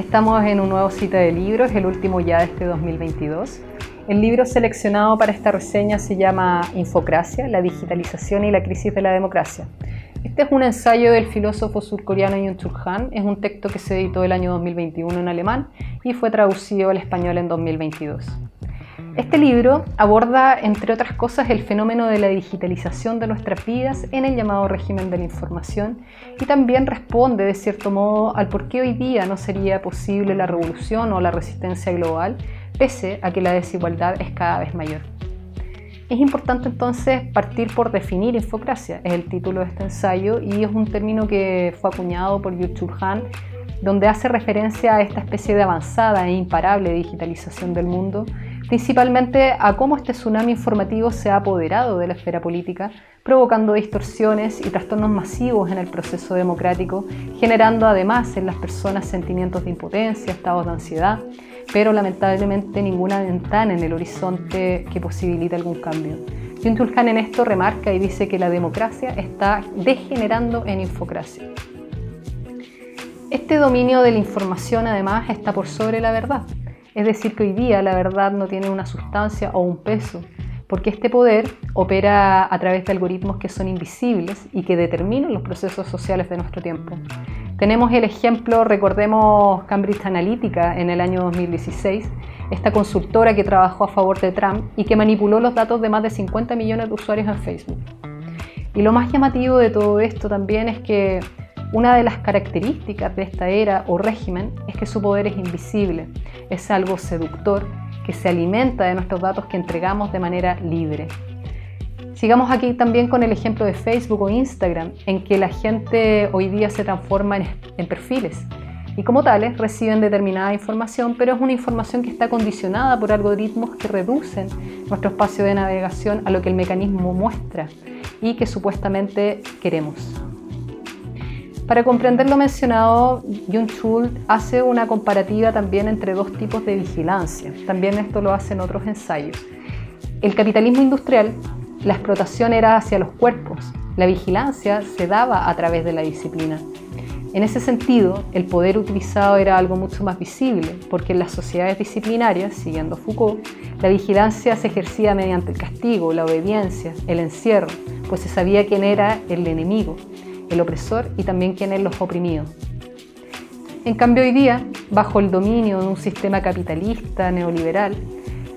Estamos en un nuevo cita de libros, el último ya de este 2022. El libro seleccionado para esta reseña se llama Infocracia, la digitalización y la crisis de la democracia. Este es un ensayo del filósofo surcoreano Yoon Chul Han, es un texto que se editó el año 2021 en alemán y fue traducido al español en 2022. Este libro aborda, entre otras cosas, el fenómeno de la digitalización de nuestras vidas en el llamado régimen de la información y también responde, de cierto modo, al por qué hoy día no sería posible la revolución o la resistencia global, pese a que la desigualdad es cada vez mayor. Es importante entonces partir por definir infocracia, es el título de este ensayo y es un término que fue acuñado por Yu Chul Han donde hace referencia a esta especie de avanzada e imparable digitalización del mundo principalmente a cómo este tsunami informativo se ha apoderado de la esfera política, provocando distorsiones y trastornos masivos en el proceso democrático, generando además en las personas sentimientos de impotencia, estados de ansiedad, pero lamentablemente ninguna ventana en el horizonte que posibilite algún cambio. Jun Tulhan en esto remarca y dice que la democracia está degenerando en infocracia. Este dominio de la información además está por sobre la verdad. Es decir, que hoy día la verdad no tiene una sustancia o un peso, porque este poder opera a través de algoritmos que son invisibles y que determinan los procesos sociales de nuestro tiempo. Tenemos el ejemplo, recordemos Cambridge Analytica en el año 2016, esta consultora que trabajó a favor de Trump y que manipuló los datos de más de 50 millones de usuarios en Facebook. Y lo más llamativo de todo esto también es que una de las características de esta era o régimen es que su poder es invisible, es algo seductor que se alimenta de nuestros datos que entregamos de manera libre. Sigamos aquí también con el ejemplo de Facebook o Instagram, en que la gente hoy día se transforma en, perfiles y como tales reciben determinada información, pero es una información que está condicionada por algoritmos que reducen nuestro espacio de navegación a lo que el mecanismo muestra y que supuestamente queremos. Para comprender lo mencionado, Jung Chul hace una comparativa también entre dos tipos de vigilancia. También esto lo hace en otros ensayos. El capitalismo industrial, la explotación era hacia los cuerpos, la vigilancia se daba a través de la disciplina. En ese sentido, el poder utilizado era algo mucho más visible, porque en las sociedades disciplinarias, siguiendo Foucault, la vigilancia se ejercía mediante el castigo, la obediencia, el encierro, pues se sabía quién era el enemigo el opresor y también quién es los oprimidos. En cambio, hoy día, bajo el dominio de un sistema capitalista neoliberal,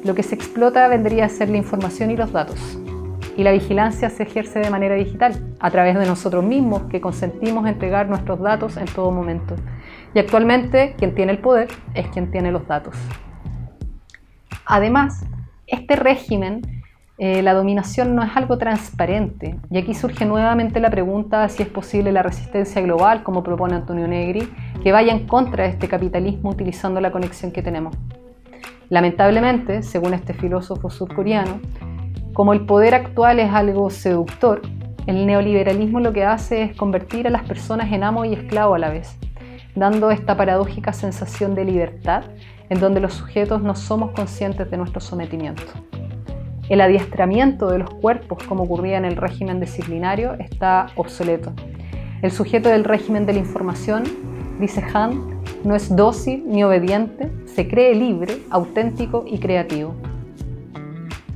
lo que se explota vendría a ser la información y los datos. Y la vigilancia se ejerce de manera digital, a través de nosotros mismos, que consentimos entregar nuestros datos en todo momento. Y actualmente, quien tiene el poder es quien tiene los datos. Además, este régimen eh, la dominación no es algo transparente. Y aquí surge nuevamente la pregunta si es posible la resistencia global, como propone Antonio Negri, que vaya en contra de este capitalismo utilizando la conexión que tenemos. Lamentablemente, según este filósofo surcoreano, como el poder actual es algo seductor, el neoliberalismo lo que hace es convertir a las personas en amo y esclavo a la vez, dando esta paradójica sensación de libertad en donde los sujetos no somos conscientes de nuestro sometimiento. El adiestramiento de los cuerpos, como ocurría en el régimen disciplinario, está obsoleto. El sujeto del régimen de la información, dice Han, no es dócil ni obediente, se cree libre, auténtico y creativo.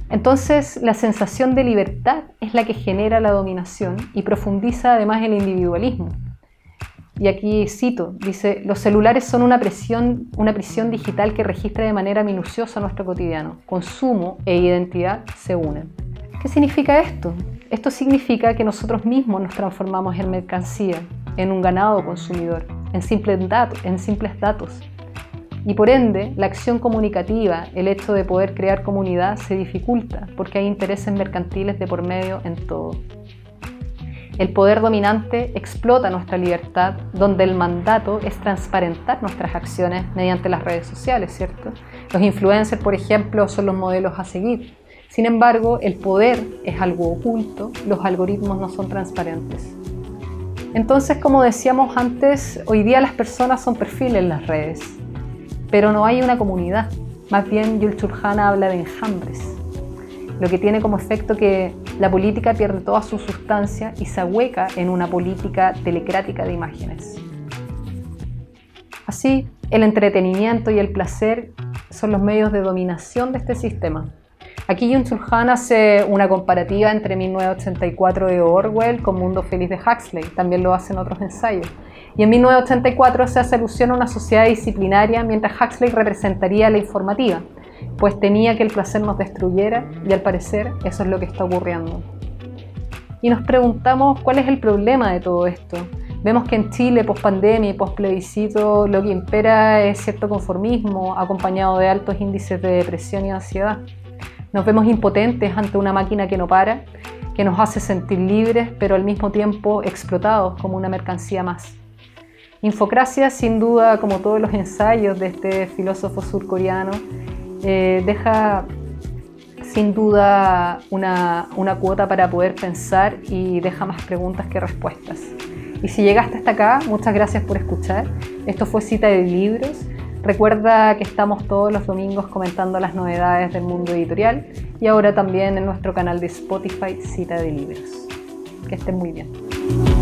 Entonces, la sensación de libertad es la que genera la dominación y profundiza además el individualismo, y aquí cito, dice, los celulares son una, prisión digital que registra de manera minuciosa nuestro cotidiano. Consumo e identidad se unen. ¿Qué significa esto? Esto significa que nosotros mismos nos transformamos en mercancía, en un ganado consumidor, en simples, en simples datos. Y por ende, la acción comunicativa, el hecho de poder crear comunidad, se dificulta porque hay intereses mercantiles de por medio en todo. El poder dominante explota nuestra libertad, donde el mandato es transparentar nuestras acciones mediante las redes sociales, ¿cierto? Los influencers, por ejemplo, son los modelos a seguir. Sin embargo, el poder es algo oculto, los algoritmos no son transparentes. Entonces, como decíamos antes, hoy día las personas son perfiles en las redes, pero no hay una comunidad. Más bien, Yul Churhan habla de enjambres lo que tiene como efecto que la política pierde toda su sustancia y se ahueca en una política telecrática de imágenes. Así, el entretenimiento y el placer son los medios de dominación de este sistema. Aquí Jung Chul Han hace una comparativa entre 1984 de Orwell con Mundo Feliz de Huxley, también lo hacen otros ensayos. Y en 1984 se hace alusión a una sociedad disciplinaria, mientras Huxley representaría la informativa, pues temía que el placer nos destruyera y al parecer eso es lo que está ocurriendo. Y nos preguntamos cuál es el problema de todo esto. Vemos que en Chile, post pandemia y post plebiscito, lo que impera es cierto conformismo, acompañado de altos índices de depresión y ansiedad. Nos vemos impotentes ante una máquina que no para, que nos hace sentir libres, pero al mismo tiempo explotados como una mercancía más. Infocracia, sin duda, como todos los ensayos de este filósofo surcoreano, eh, deja sin duda una, una cuota para poder pensar y deja más preguntas que respuestas. Y si llegaste hasta acá, muchas gracias por escuchar. Esto fue Cita de Libros. Recuerda que estamos todos los domingos comentando las novedades del mundo editorial y ahora también en nuestro canal de Spotify Cita de Libros. Que estén muy bien.